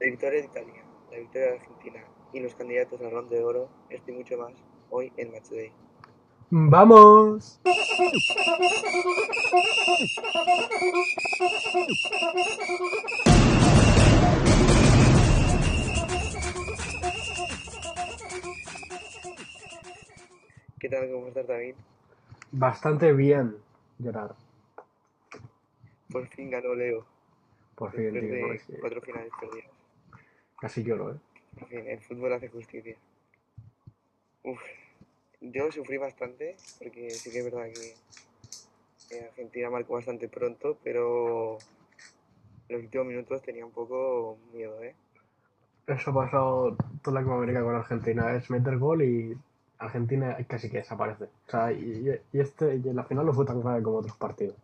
La victoria de Italia, la victoria de Argentina y los candidatos al ronda de oro, esto y mucho más, hoy en Matchday. ¡Vamos! ¿Qué tal? ¿Cómo estás, David? Bastante bien, Gerard. Por fin ganó Leo, Por fin, tío. de cuatro finales perdidas. Casi lloro, ¿eh? Fin, el fútbol hace justicia. Uf, yo sufrí bastante, porque sí que es verdad que Argentina marcó bastante pronto, pero en los últimos minutos tenía un poco miedo, ¿eh? Eso ha pasado toda Latinoamérica con Argentina. Es meter gol y Argentina casi que desaparece. O sea, y, y este, y en la final no fue tan grave como otros partidos.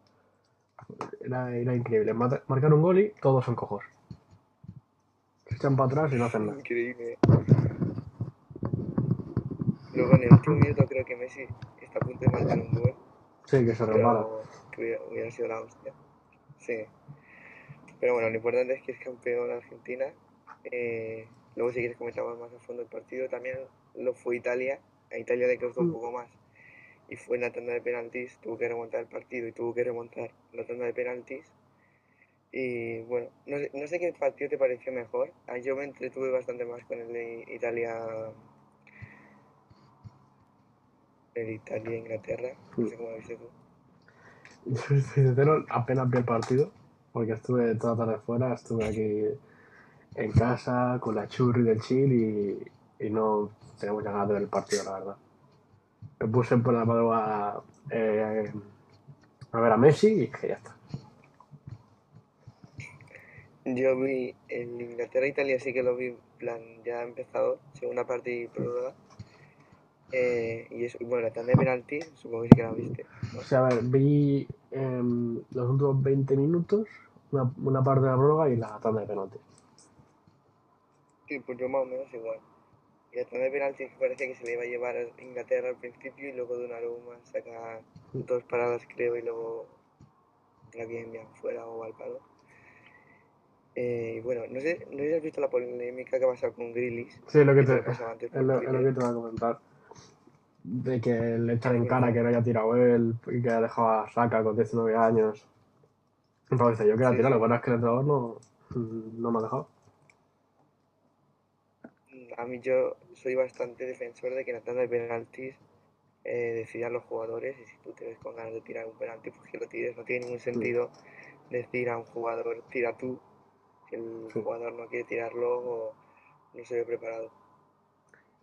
Era, era increíble. Marcar un gol y todos son cojos. Echan para atrás y no hacen nada. Increíble. Luego en el último minuto creo que Messi está a punto de marcar un gol, Sí, que se pero que hubiera, hubiera sido la hostia. Sí. Pero bueno, lo importante es que es campeón Argentina. Eh, luego si quieres comentamos más a fondo el partido. También lo fue Italia. A Italia le costó un poco más. Y fue en la tanda de penaltis. Tuvo que remontar el partido y tuvo que remontar la tanda de penaltis. Y bueno, no sé, no sé qué partido te pareció mejor. Ah, Yo me entretuve bastante más con el de Italia. El Italia-Inglaterra. No sé cómo lo viste tú. Yo, sincero, apenas vi el partido, porque estuve toda la tarde fuera, estuve aquí en casa con la churri del chill y, y no tenía muchas ganas de ver el partido, la verdad. Me puse por la madrugada eh, a ver a Messi y que ya está. Yo vi el Inglaterra-Italia, sí que lo vi, en plan, ya empezado, segunda parte y prórroga. Eh, y eso, bueno, la tanda de penalti, supongo que sí que la viste. O sea, a ver, vi em, los últimos 20 minutos, una, una parte de la prórroga y la tanda de penalti. Sí, pues yo más o menos igual. Y la tanda de penalti parecía que se le iba a llevar a Inglaterra al principio y luego de una aroma saca dos paradas, creo, y luego la que envían fuera o al palo. Eh, bueno, no sé, no sé si has visto la polémica que ha pasado con Grealish. Sí, es lo que que te, te antes es lo, por es lo que te voy a comentar. De que le echan en cara que no haya tirado él y que ha dejado a Saka con 19 años. Entonces dice, yo quiero Sí, tirar, lo bueno es que el entrenador no, no me ha dejado. A mí yo soy bastante defensor de que en la tanda de penaltis eh, decidan los jugadores y si tú te ves con ganas de tirar un penalti, pues que lo tires. No tiene ningún sentido decir a un jugador, tira tú, si el jugador no quiere tirarlo o no se ve preparado.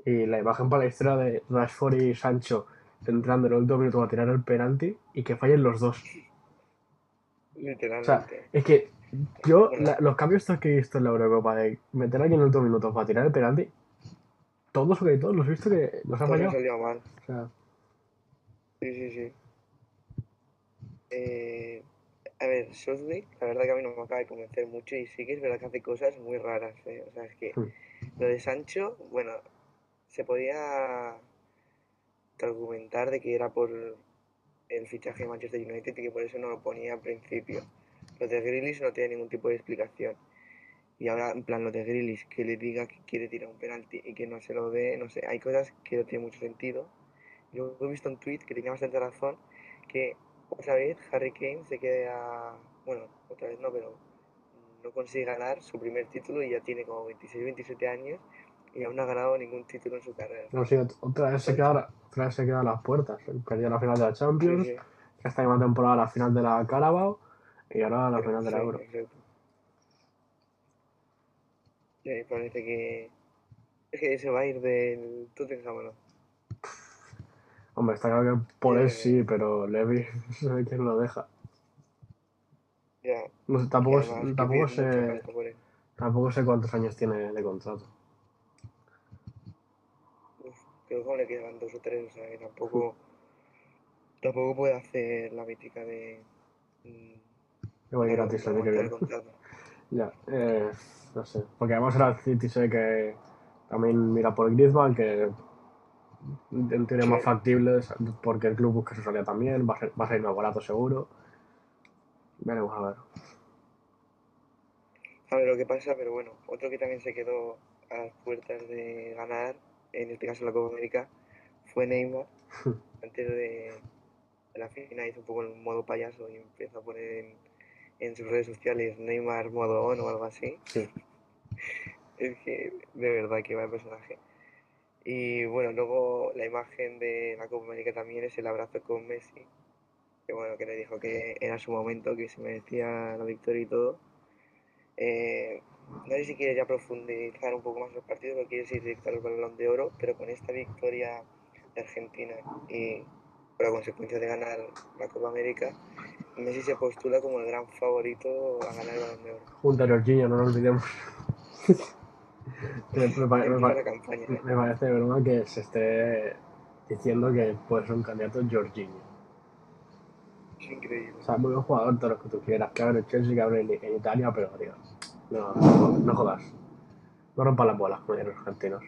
Y la imagen para la historia de Rashford y Sancho entrando en el último minuto a tirar el penalti y que fallen los dos. O sea, Literalmente. es que yo, la- los cambios estos que he visto en la Eurocopa de meter a alguien en el último minuto para tirar el penalti, todos casi todos los he visto que los me fallado. salió mal. O sea, Sí, sí, sí. Eh, a ver, Southgate, la verdad que a mí no me acaba de convencer mucho y sí que es verdad que hace cosas muy raras. eh. O sea, es que Hmm. lo de Sancho, bueno, se podía argumentar de que era por el fichaje de Manchester United y que por eso no lo ponía al principio. Lo de Grealish no tiene ningún tipo de explicación. Y ahora, en plan, lo de Grealish, que le diga que quiere tirar un penalti y que no se lo dé, no sé, hay cosas que no tienen mucho sentido. Yo he visto un tweet que tenía bastante razón, que otra vez Harry Kane se queda, bueno, otra vez no, pero no consigue ganar su primer título y ya tiene como 26, 27 años y aún no ha ganado ningún título en su carrera. no sé, otra vez se queda, otra vez se queda a las puertas. Perdió la final de la Champions, Sí, sí. esta misma temporada la final de la Carabao y ahora la final de la Sí, Euro. exacto. Y parece que es que se va a ir del Tottenham, ¿o ¿no? Hombre, está claro que por él Eh. sí, pero Levi no sé quién lo deja. Ya. No tampoco, además que tampoco, sé, tampoco sé cuántos años tiene de contrato. Uf, creo que le quedan dos o tres, o sea que tampoco, tampoco puede hacer la mítica de mm, Igual que aguantar viene. Ya, eh, no sé. Porque además era el City, sé que también mira por Griezmann, que en teoría Sí. más factible, porque el club busca su salida también, va a, ser, va a salir más barato seguro. Veremos a ver. a ver lo que pasa, pero bueno, otro que también se quedó a las puertas de ganar, en este caso la Copa América, fue Neymar. Antes de, de la final hizo un poco el modo payaso y empezó a poner en, en sus redes sociales Neymar modo on o algo así. Sí. Es que de verdad que va el personaje. Y bueno, luego la imagen de la Copa América también es el abrazo con Messi. Que bueno, que le dijo que era su momento, que se merecía la victoria y todo. Eh, no sé si quieres ya profundizar un poco más los partidos o quieres ir directo al balón de oro, pero con esta victoria de Argentina y por la consecuencia de ganar la Copa América, Messi se postula como el gran favorito a ganar el balón de oro. Junto a Jorginho, no lo olvidemos. me, me me. ¿eh? me parece broma que se esté diciendo que puede ser un candidato Jorginho. Es increíble. O sea, muy buen jugador, todo lo que tú quieras, que hable en Chelsea, que hable en, Italia, pero tío, no, no, no jodas. No rompas las bolas con los argentinos.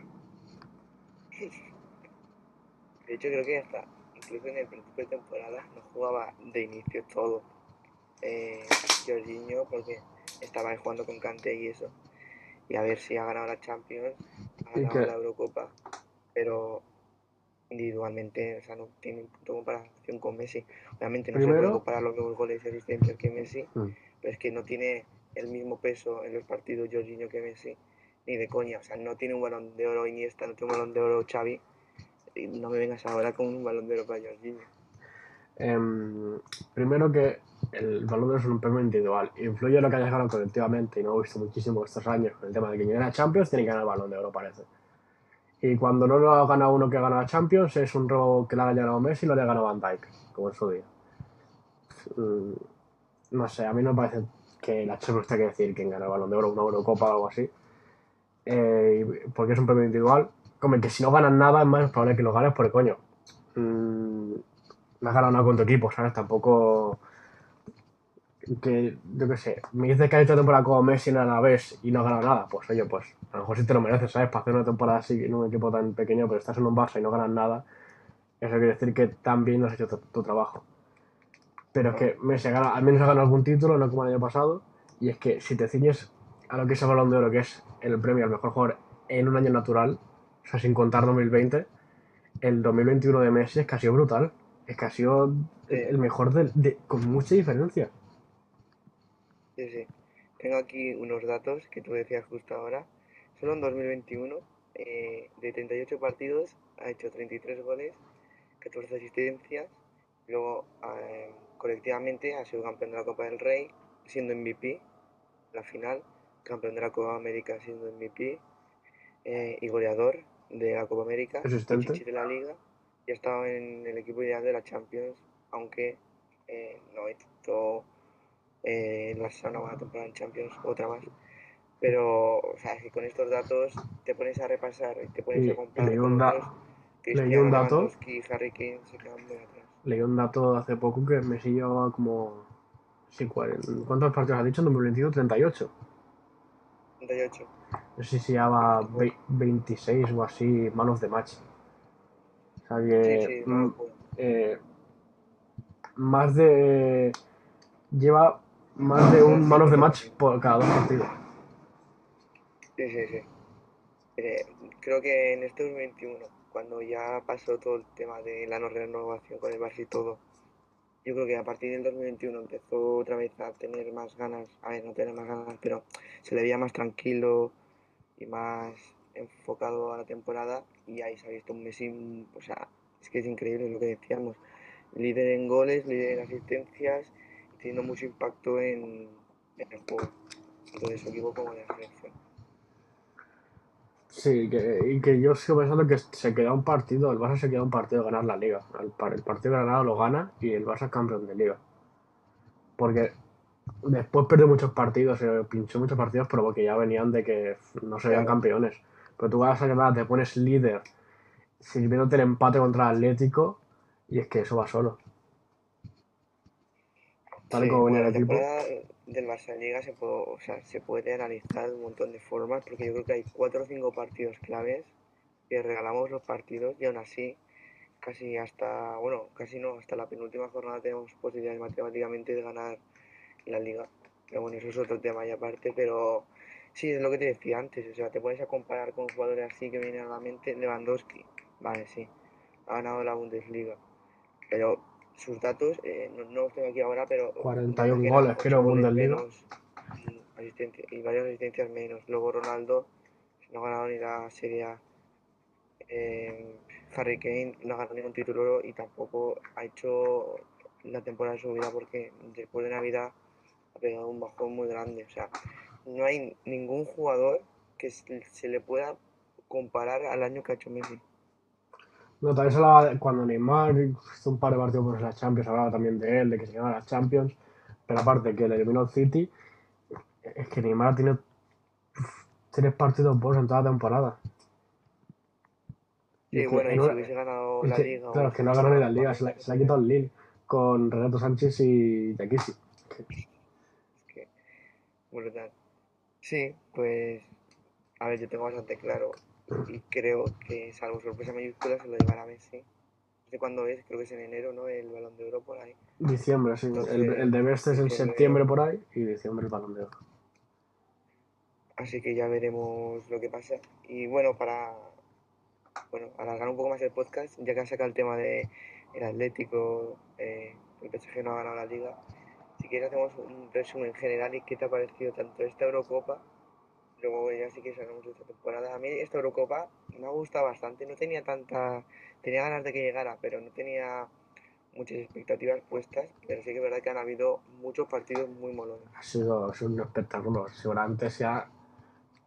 De hecho, creo que hasta incluso en el principio de temporada no jugaba de inicio todo. Eh, Jorginho, porque estaba jugando con Kanté y eso. Y a ver si ha ganado la Champions, ha ganado que- la Eurocopa, pero individualmente, o sea, no tiene un punto de comparación con Messi. Obviamente no se puede comparar los mismos goles y asistencias que Messi, Mm. pero es que no tiene el mismo peso en los partidos Jorginho que Messi, ni de coña. O sea, no tiene un balón de oro Iniesta, no tiene un balón de oro Xavi. Y no me vengas ahora con un balón de oro para Jorginho. Em, primero que el oro es un premio individual. Influye lo que hayas ganado colectivamente y no he visto muchísimo estos años con el tema de que quien gana Champions tiene que ganar el balón de oro, parece. Y cuando no lo ha ganado uno que gana la Champions es un robo que le haya ganado Messi y lo haya ganado Van Dijk, como en su día. Mm, No sé, a mí no me parece que la Champions tenga que decir quién gana el balón de oro, una Eurocopa o algo así. Eh, porque es un premio individual. Como que si no ganas nada es más probable que lo ganes porque coño. mm, no has ganado nada con tu equipo, ¿sabes? Tampoco. Que, yo qué sé, me dices que has hecho temporada como Messi en la vez y no has ganado nada, pues oye, pues a lo mejor sí te lo mereces, ¿sabes? Para hacer una temporada así en un equipo tan pequeño, pero estás en un Barça y no ganas nada, eso quiere decir que también no has hecho tu, trabajo. Pero es que Messi al menos ha ganado algún título, no como el año pasado, y es que si te ciñes a lo que es el Balón de Oro, que es el premio al mejor jugador en un año natural, o sea, sin contar 2020, el 2021 de Messi es sido brutal. Es que ha sido Sí. el mejor del- de, con mucha diferencia. Sí, sí. Tengo aquí unos datos que tú decías justo ahora. Solo en 2021, eh, de 38 partidos, ha hecho 33 goles, 14 asistencias. Luego, eh, colectivamente, ha sido campeón de la Copa del Rey, siendo MVP, la final, campeón de la Copa América, siendo MVP, eh, y goleador de la Copa América, Asistente. De la Liga, y ha estado en el equipo ideal de la Champions, aunque eh, no hizo eh, Barça una buena temporada en Champions, otra más. Pero, o sea, que con estos datos te pones a repasar y te pones Y- a comparar leí un da- otros. leí un dato. Y Harry Kane se quedan muy atrás. Leí un dato hace poco que Messi llevaba como. Sí, cuaren- ¿Cuántos partidos has dicho? En 2021, 38. 38. No sé si llevaba vei- 26 o así, man of the match. O sea que. Sí, sí, mm, locura. eh, más de. Lleva más de un man of the match por cada dos partidos. Sí, sí, sí. Eh, creo que en este 2021, cuando ya pasó todo el tema de la no renovación con el Barça y todo, yo creo que a partir del 2021 empezó otra vez a tener más ganas, a ver, no tener más ganas, pero se le veía más tranquilo y más enfocado a la temporada y ahí se ha visto un Messi, o sea, es que es increíble lo que decíamos, líder en goles, líder en asistencias teniendo mucho impacto en, en el juego, tanto de su equipo como de la selección. Sí, que, y que yo sigo pensando que se queda un partido, el Barça se queda un partido de ganar la liga. El, el partido de Granada lo gana y el Barça es campeón de liga. Porque después perdió muchos partidos, se pinchó muchos partidos, pero porque ya venían de que no serían campeones. Pero tú vas a Granada, te pones líder, sirviéndote el empate contra el Atlético, y es que eso va solo. Tal y Sí, como venía bueno, el la equipo. del Liga se puede, o sea, se puede analizar de un montón de formas, porque yo creo que hay cuatro o cinco partidos claves que regalamos los partidos y aún así, casi hasta, bueno, casi no, hasta la penúltima jornada tenemos posibilidades matemáticamente de ganar la Liga. Pero bueno, eso es otro tema y aparte, pero Sí, es lo que te decía antes, o sea, te pones a comparar con jugadores así que vienen a la mente, Lewandowski, vale, sí, ha ganado la Bundesliga, pero sus datos, eh, no, no los tengo aquí ahora, pero... 41 que goles, eran creo, goles Bundesliga. menos y, asistencia- y varias asistencias menos. Luego Ronaldo no ha ganado ni la Serie A. Eh, Harry Kane no ha ganado ningún título y tampoco ha hecho la temporada de su vida porque después de Navidad ha pegado un bajón muy grande. O sea, no hay ningún jugador que se le pueda comparar al año que ha hecho Messi. No, también se hablaba de- cuando Neymar hizo un par de partidos por la Champions, hablaba también de él, de que se ganaba las Champions, pero aparte que le eliminó el City, es que Neymar tiene tres partidos buenos en toda la temporada. Y Sí, bueno, y en si hubiese ganado la que, liga. claro, es que no ha ganado ni la liga, se la, se la ha quitado el Lille con Renato Sánchez y Yakisi. Es que, brutal. Sí, pues, a ver, yo tengo bastante claro y creo que, salvo sorpresa mayúscula, se lo llevará Messi. No sé cuándo es, creo que es en enero, ¿no? El Balón de Oro por ahí. Diciembre, sí. Entonces, El, el de Best es en diciembre- septiembre por ahí y diciembre el balón de oro. Así que ya veremos lo que pasa. Y bueno, para bueno, alargar un poco más el podcast, ya que has sacado el tema de el Atlético, eh, el PSG no ha ganado la liga, si quieres hacemos un resumen general y qué te ha parecido tanto esta Eurocopa, luego ya sí que sabremos de esta temporada. A mí esta Eurocopa me ha gustado bastante, no tenía tanta, tenía ganas de que llegara, pero no tenía muchas expectativas puestas, pero sí que es verdad que han habido muchos partidos muy molones. Ha sido, sido un espectáculo. Seguramente sea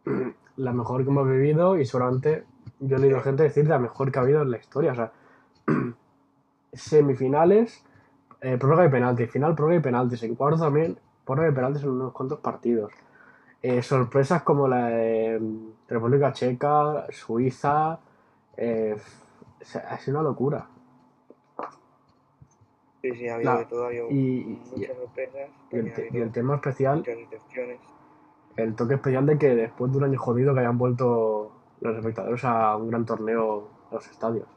la mejor que hemos vivido y seguramente yo he leído gente decir la mejor que ha habido en la historia. O sea, semifinales, eh, prórroga y penalti, final, prórroga y penaltis. En cuartos también, prórroga y penaltis en unos cuantos partidos. Eh, sorpresas como la de mm, República Checa, Suiza. eh, ha sido una locura. Sí, sí, ha habido La- de todo, ha habido y- muchas sorpresas, Y el, ha y tema especial el toque especial de que después de un año jodido que hayan vuelto los espectadores a un gran torneo a los estadios.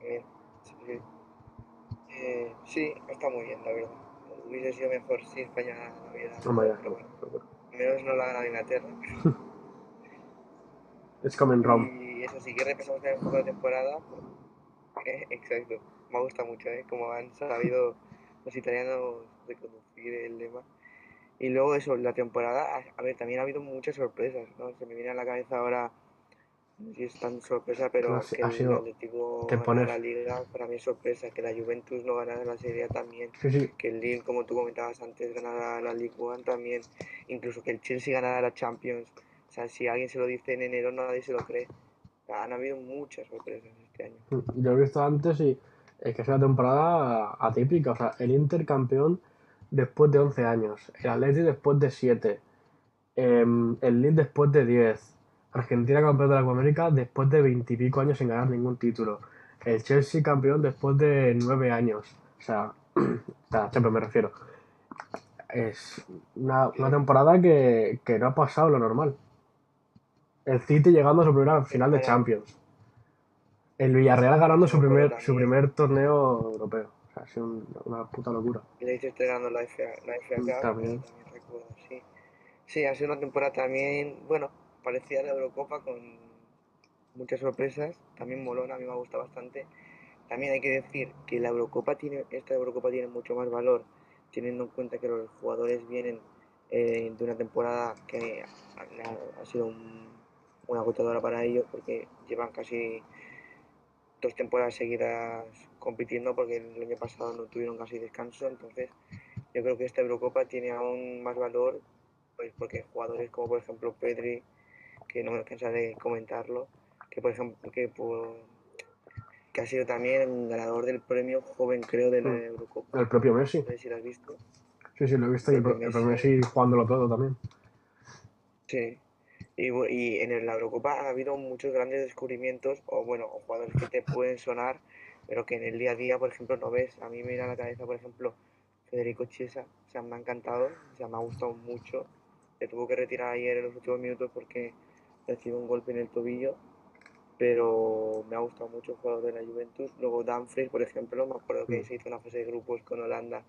Sí, sí. Eh, sí, está muy bien, la verdad. Hubiese sido mejor si España no hubiera No pero bueno, menos no la ha ganado Inglaterra. Es como en Rome. Y eso sí que repasamos también un poco la temporada. Eh, exacto, me ha gustado mucho, ¿eh? Como han sabido los italianos reconducir el lema. Y luego eso, la temporada, a- a ver, también ha habido muchas sorpresas, ¿no? Se me viene a la cabeza ahora, si es tan sorpresa, pero que ha el sido- Atlético te ganara pones- la Liga, para mí es sorpresa, que la Juventus no ganara la Serie A también, Sí, sí. que el Lille, como tú comentabas antes, ganara la Ligue 1 también, incluso que el Chelsea ganara la Champions. O sea, si alguien se lo dice en enero, nadie se lo cree. O sea, han habido muchas sorpresas este año. Yo he visto antes y es que es una temporada atípica. O sea, el Inter campeón después de 11 años, el Atleti después de 7, em, el Lille después de 10, Argentina campeón de la Copa América después de 20 y pico años sin ganar ningún título, el Chelsea campeón después de 9 años. O sea, sea, siempre me refiero. Es una, una temporada que, que no ha pasado lo normal. El City llegando a su primera final de Champions. El Villarreal ganando su primer, su primer torneo europeo. O sea, ha sido un- una puta locura. Y le estoy ganando la FA, la FA Cup, También. también recuerdo, sí. Sí, ha sido una temporada también, bueno, parecida a la Eurocopa con muchas sorpresas, también molona, a mí me ha gustado bastante. También hay que decir que la Eurocopa tiene, esta Eurocopa tiene mucho más valor, teniendo en cuenta que los jugadores vienen eh, de una temporada que ha- ha sido un- una agotadora para ellos, porque llevan casi dos temporadas seguidas compitiendo, porque el año pasado no tuvieron casi descanso, entonces yo creo que esta Eurocopa tiene aún más valor, pues porque jugadores como por ejemplo Pedri, que no me cansaré de comentarlo, que por ejemplo que por que ha sido también ganador del premio joven creo de la Mm. Eurocopa. El propio Messi. No sé si lo has visto. Sí, sí, lo he visto. Y el, pro- el propio Messi jugándolo todo también. Sí. Y, y en la Eurocopa ha habido muchos grandes descubrimientos, o bueno, jugadores que te pueden sonar, pero que en el día a día, por ejemplo, no ves. A mí me viene a la cabeza, por ejemplo, Federico Chiesa. O sea, me ha encantado, o sea, me ha gustado mucho. Se tuvo que retirar ayer en los últimos minutos porque recibió un golpe en el tobillo, pero me ha gustado mucho el jugador de la Juventus. Luego Dumfries, por ejemplo, me acuerdo que Mm. se hizo una fase de grupos con Holanda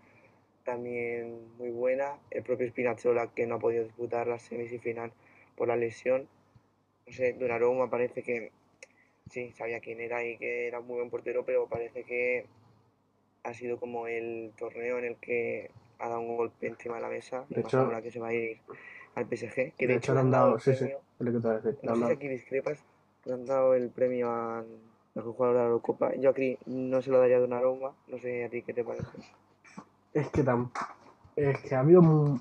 también muy buena. El propio Spinazzola, que no ha podido disputar la semifinal por la lesión. No sé, Donnarumma parece que sí, sabía quién era y que era un muy buen portero, pero parece que ha sido como el torneo en el que ha dado un golpe encima de la mesa. De hecho- ahora que se va a ir al PSG. Que De hecho, le han dado, sí, sí, premio- es lo que te voy a decir. Le No sé si aquí discrepas, le han dado el premio al mejor jugador de la Eurocopa. Yo aquí no se lo daría a Donnarumma, no sé a ti qué te parece. Es que tam- es que ha habido muy,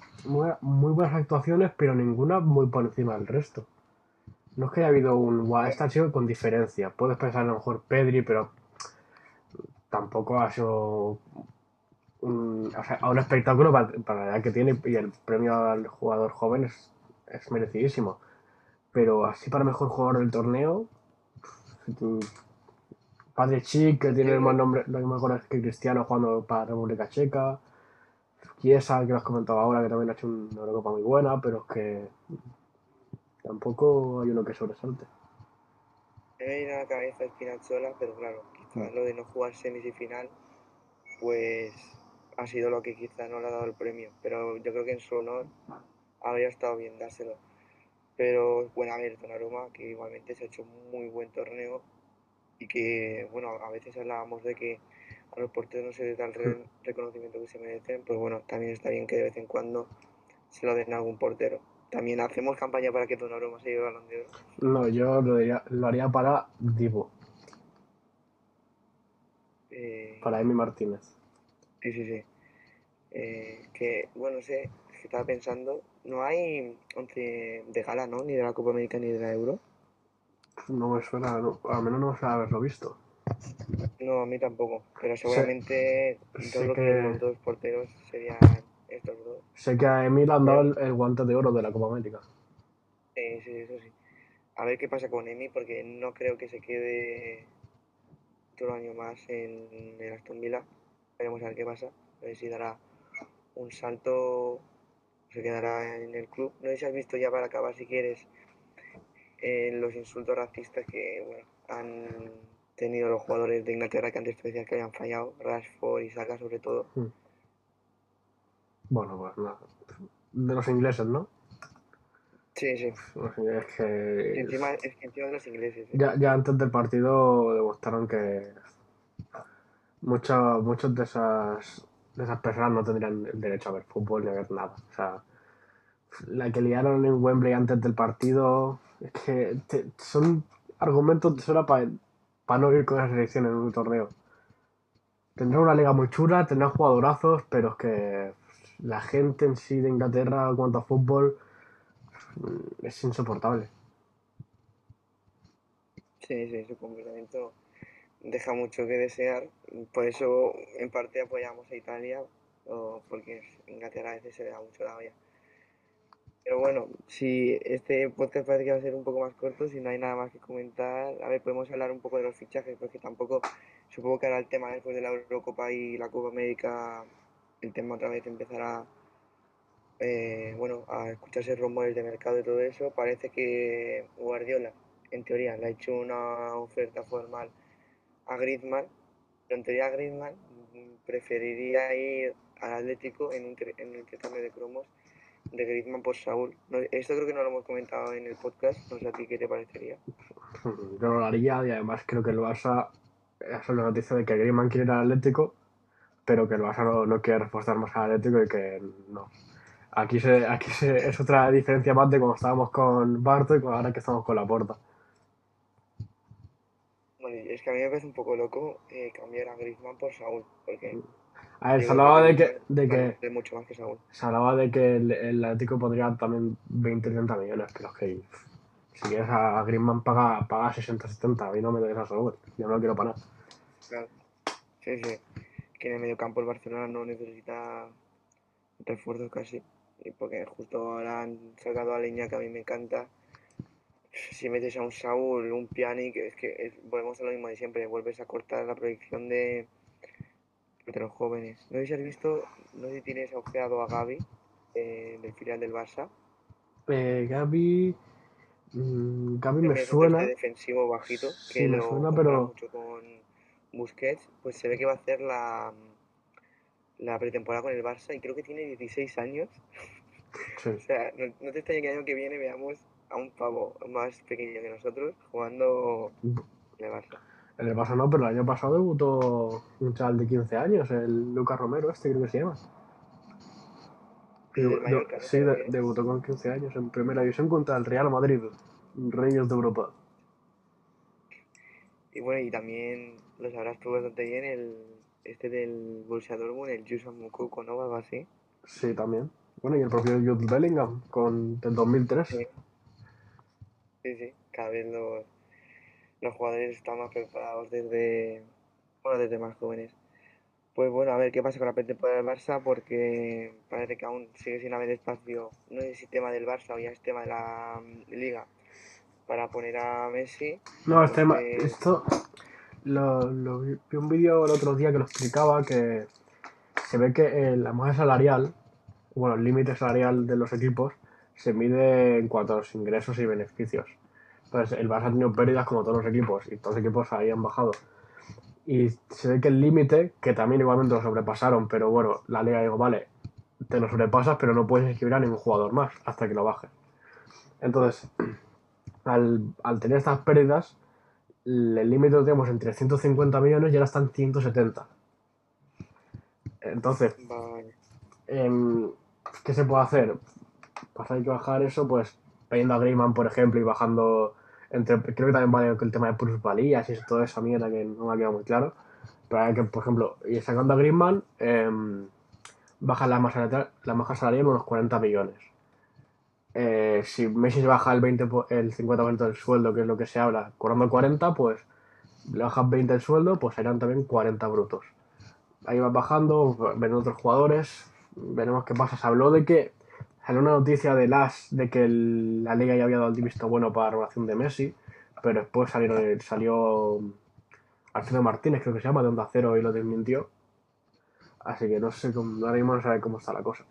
muy, buenas actuaciones, pero ninguna muy por encima del resto. No es que haya habido un guau, esta ha sido con diferencia. Puedes pensar a lo mejor Pedri, pero tampoco ha sido un, o sea, un espectáculo para, para la edad que tiene y el premio al jugador joven es, es merecidísimo. Pero así para mejor jugador del torneo, Padre Chic, que tiene más nombre, los mismos goles que Cristiano jugando para República Checa. Chiesa, que lo has comentado ahora, que también ha hecho una Eurocopa muy buena, pero es que tampoco hay uno que sobresalte. Me viene a la cabeza Spinazzola, pero claro, quizás lo de no jugar semis y final, pues ha sido lo que quizás no le ha dado el premio. Pero yo creo que en su honor habría estado bien dárselo. Pero bueno, a ver, Donnarumma, que igualmente se ha hecho un muy buen torneo y que, bueno, a veces hablábamos de que a los porteros no se les da el re- reconocimiento que se merecen, pues bueno, también está bien que de vez en cuando se lo den a algún portero. También hacemos campaña para que Donnarumma se lleve el balón de oro. No, yo lo, diría- lo haría para Divo, Eh, para Emi Martínez. Sí, sí, sí. Eh, que, bueno, no sé, es que estaba pensando, no hay once de gala, ¿no? Ni de la Copa América ni de la Euro. No me suena, no, al menos no me suena haberlo visto. No, a mí tampoco, pero seguramente sé todos los, que- los dos porteros serían estos dos. Sé que a Emi le han dado el, el guante de oro de la Copa América. Eh, sí, eso sí. A ver qué pasa con Emi, porque no creo que se quede otro año más en el Aston Villa. Veremos a ver qué pasa. A ver si dará un salto se quedará en el club. No sé si has visto ya para acabar, si quieres, eh, los insultos racistas que bueno, han tenido los jugadores de Inglaterra que antes tú decías que habían fallado, Rashford y Saka sobre todo. Bueno, pues nada. De los ingleses, ¿no? Sí, sí. Y que encima, es que encima de los ingleses. ¿eh? ya, ya antes del partido demostraron que muchos muchos de esas esas personas no tendrían el derecho a ver fútbol ni a ver nada. O sea, la que liaron en Wembley antes del partido es que son argumentos de sobra para no ir con esa selección en un torneo. Tendrá una liga muy chula, tendrá jugadorazos, pero es que la gente en sí de Inglaterra cuanto a fútbol mm, es insoportable. Sí, sí, su comportamiento deja mucho que desear. Por eso, en parte, apoyamos a Italia, porque Inglaterra a veces se le da mucho la olla. Pero bueno, si este podcast parece que va a ser un poco más corto, si no hay nada más que comentar, a ver, podemos hablar un poco de los fichajes, porque tampoco, supongo que ahora el tema después de la Eurocopa y la Copa América, el tema otra vez empezará, eh, bueno, a escucharse rumores de mercado y todo eso. Parece que Guardiola en teoría le ha hecho una oferta formal a Griezmann, pero en teoría Griezmann preferiría ir al Atlético en un, en un intercambio de cromos de Griezmann por Saúl. No- esto creo que no lo hemos comentado en el podcast, no sé a ti qué te parecería. Yo lo haría y además creo que el Barça salido la noticia de que Griezmann quiere ir al Atlético, pero que el Barça no, no quiere reforzar más al Atlético y que no. Aquí se, aquí se, es otra diferencia más de cuando estábamos con Barto y ahora que estamos con la Porta. Es que a mí me parece un poco loco eh, cambiar a Griezmann por Saúl, porque A ver, se hablaba de que, de que, vale mucho más que Saúl. se hablaba de que el, el Atlético podría también 20-30 millones, pero es que si quieres a Griezmann paga, paga 60-70, a mí no me des a Saúl, yo no lo quiero para nada. Claro. Sí, sí. Que en el mediocampo el Barcelona no necesita refuerzos casi. Y porque justo ahora han sacado a Leña que a mí me encanta. Si metes a un Saúl, un Pjanic, es que es- volvemos a lo mismo de siempre. Vuelves a cortar la proyección de, de los jóvenes. No sé si has visto, no sé si tienes ojeado a Gaby eh, del filial del Barça. Eh, Gaby, mm, Gaby me suena, este defensivo bajito Sí, que me lo suena, pero- mucho con Busquets, pues se ve que va a hacer la, la pretemporada con el Barça y creo que tiene 16 años. Sí. O sea, no, no te extraña que el año que viene veamos a un pavo más pequeño que nosotros jugando en el Barça. En el Barça no, pero el año pasado debutó un chaval de 15 años, el Lucas Romero, este creo que se llama. El Debu- Mallorca, de- ¿no? sí, de- debutó con 15 años en primera división contra el Real Madrid, Reyes de Europa. Y bueno, y también lo sabrás tú bastante bien, el este del Borussia Dortmund, el Yusufa Mukoko, ¿no? Algo así. Sí, también. Bueno, y el propio Jude Bellingham, con, del 2003. Sí. Sí, sí, cada vez los, los jugadores están más preparados desde, bueno, desde más jóvenes. Pues bueno, a ver qué pasa con la pretemporada del Barça, porque parece que aún sigue sin haber espacio, no sé si tema del Barça o ya es tema de la mm, Liga, para poner a Messi. No, este ma- Entonces- esto lo, lo vi, vi un vídeo el otro día que lo explicaba que se ve que eh, la masa salarial, bueno, el límite salarial de los equipos se mide en cuanto a los ingresos y beneficios. Entonces, el Barça ha tenido pérdidas como todos los equipos y todos los equipos ahí han bajado. Y se ve que el límite, que también igualmente lo sobrepasaron, pero bueno, la liga digo, vale, te lo sobrepasas, pero no puedes inscribir a ningún jugador más hasta que lo bajes. Entonces, al, al tener estas pérdidas, el límite lo tenemos en 350 millones y ahora está en 170. Entonces, Vale. em, ¿qué se puede hacer? Hay que bajar eso, pues pidiendo a Griezmann, por ejemplo, y bajando entre, creo que también vale el tema de plusvalías y toda esa mierda que no me ha quedado muy claro. Pero que, por ejemplo, y sacando a Griezmann, em, baja la masa, la masa salarial unos 40 millones. Eh, si Messi se baja el, 20, po- el 50% del sueldo, que es lo que se habla, cobrando 40, pues le bajas 20 el sueldo, pues serán también 40 brutos. Ahí va bajando, ven otros jugadores, veremos qué pasa. Se habló de que salió una noticia de las de que el- la liga ya había dado el visto bueno para la renovación de Messi, pero después salieron, salió Alfredo Martínez, creo que se llama, de Onda Cero y lo desmintió. Así que no sé, cómo, ahora mismo no sabe cómo está la cosa.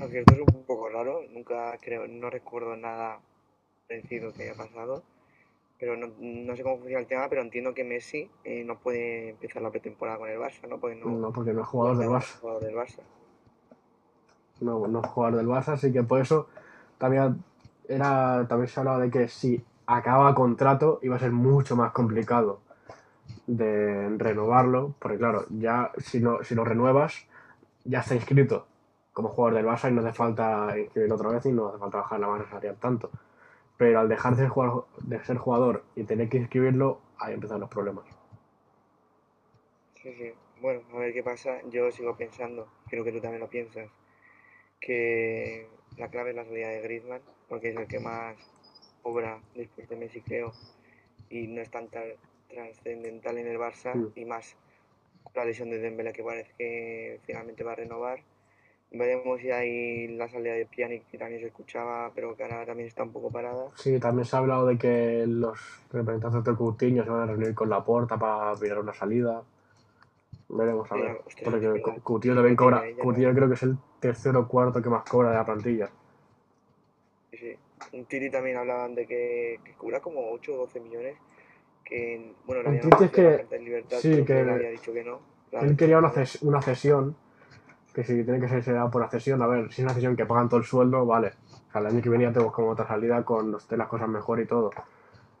Aunque esto es un poco raro, nunca creo, no recuerdo nada parecido que haya pasado. Pero no, no sé cómo funciona el tema, pero entiendo que Messi eh, no puede empezar la pretemporada con el Barça, ¿no? Porque no, No, porque no es jugador del no es Barça. jugador del Barça. No, no jugador del Barça, así que por eso también era también se hablaba de que si acaba contrato iba a ser mucho más complicado de renovarlo, porque claro, ya si no si lo renuevas ya está inscrito como jugador del Barça y no hace falta inscribirlo otra vez y no hace falta bajar la masa salarial tanto. Pero al dejar de ser jugador, de ser jugador y tener que inscribirlo, ahí empiezan los problemas. Sí, sí. Bueno, a ver qué pasa. Yo sigo pensando, creo que tú también lo piensas, que la clave es la salida de Griezmann, porque es el que más obra después de Messi, creo, y no es tan tra- trascendental en el Barça, Mm. y más la lesión de Dembélé que parece que finalmente va a renovar. Veremos si hay la salida de Pjanic, que también se escuchaba, pero que ahora también está un poco parada. Sí, también se ha hablado de que los representantes de Coutinho se van a reunir con la porta para mirar una salida. Veremos a Sí, ver. hostia, Porque Coutinho Sí, también cobra. Coutinho creo que es el tercero o cuarto que más cobra de la plantilla. Sí, sí. Un Titi también hablaban de que, que cobra como 8 o 12 millones. Que, bueno, habían Titi es la que- de libertad, sí, que- él había dicho que no. Claro, Él quería una, ces- una cesión. Que si tiene que ser por la cesión, a ver, si es una cesión que pagan todo el sueldo, vale. O sea, el año que viene ya tenemos como otra salida con los, las cosas mejor y todo.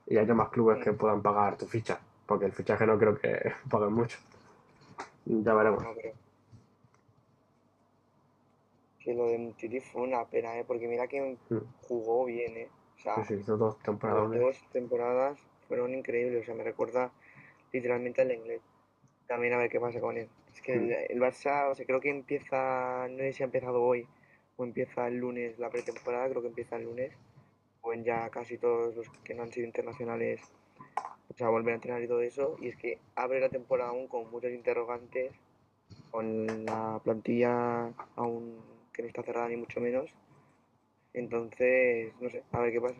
Y haya más clubes que puedan pagar tu ficha. Porque el fichaje no creo que paguen mucho. Ya veremos. No, pero... Que lo de Titi fue una pena, ¿eh? Porque mira que Mm. jugó bien, ¿eh? O sea, Sí, sí, hizo dos las temporadas. dos temporadas fueron increíbles. O sea, me recuerda literalmente al inglés. También a ver qué pasa con él. Es que el, el Barça, o sea, creo que empieza, no sé si ha empezado hoy o empieza el lunes la pretemporada, creo que empieza el lunes. O en ya casi todos los que no han sido internacionales, o sea, volver a entrenar y todo eso. Y es que abre la temporada aún con muchos interrogantes, con la plantilla aún que no está cerrada ni mucho menos. Entonces, no sé, a ver qué pasa.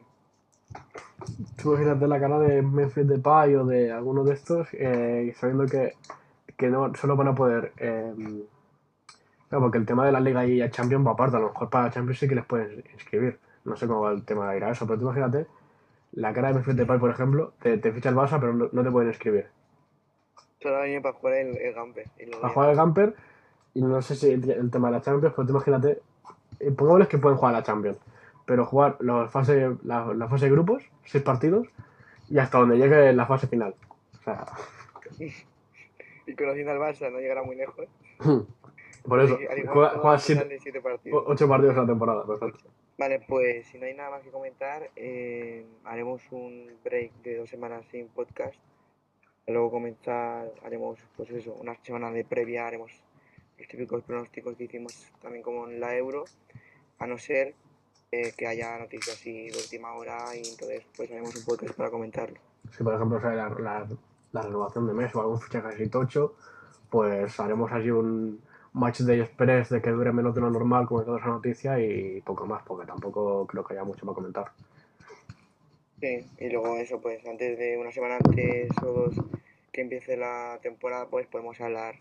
Tú imagínate la cara de Memphis Depay o de alguno de estos, eh, sabiendo que, que no solo van a poder. Eh, claro, porque el tema de la Liga y la Champions va aparte, a lo mejor para Champions sí que les pueden inscribir. No sé cómo va el tema de ir a eso, pero tú imagínate la cara de Memphis Depay, por ejemplo, te, te ficha el Barça, pero no, no te pueden inscribir. Solo viene para jugar el, el Gamper. Y Para ya- jugar el camper, y no sé si el el tema de la Champions, pues tú imagínate, eh, pongámosles que pueden jugar la Champions, pero jugar la fase, la, la fase de grupos, seis partidos, y hasta donde llegue la fase final. O sea, Y conociendo al Barça no llegará muy lejos. por eso, juega, siete- partidos. ocho partidos a la temporada, perfecto. Vale, pues si no hay nada más que comentar, eh, haremos un break de dos semanas sin podcast. Luego comenzar, haremos pues eso, una semana de previa, haremos los típicos pronósticos que hicimos también como en la Euro, a no ser eh, que haya noticias así de última hora y entonces pues haremos un podcast para comentarlo. Si por ejemplo sale la, la, la renovación de mes o algún fichaje así tocho, pues haremos así un match de express de que dure menos de lo normal, como toda esa noticia, y poco más, porque tampoco creo que haya mucho para comentar. Sí, y luego eso, pues antes de una semana antes o dos que empiece la temporada, pues podemos hablar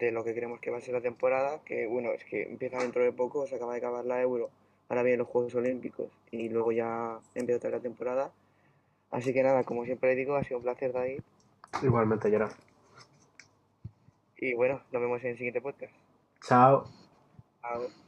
de lo que creemos que va a ser la temporada, que bueno, es que empieza dentro de poco, se acaba de acabar la Euro, ahora vienen los Juegos Olímpicos y luego ya empieza otra la temporada. Así que nada, como siempre digo, ha sido un placer, David, Igualmente, Gerard. y bueno, nos vemos en el siguiente podcast. Chao. Chao.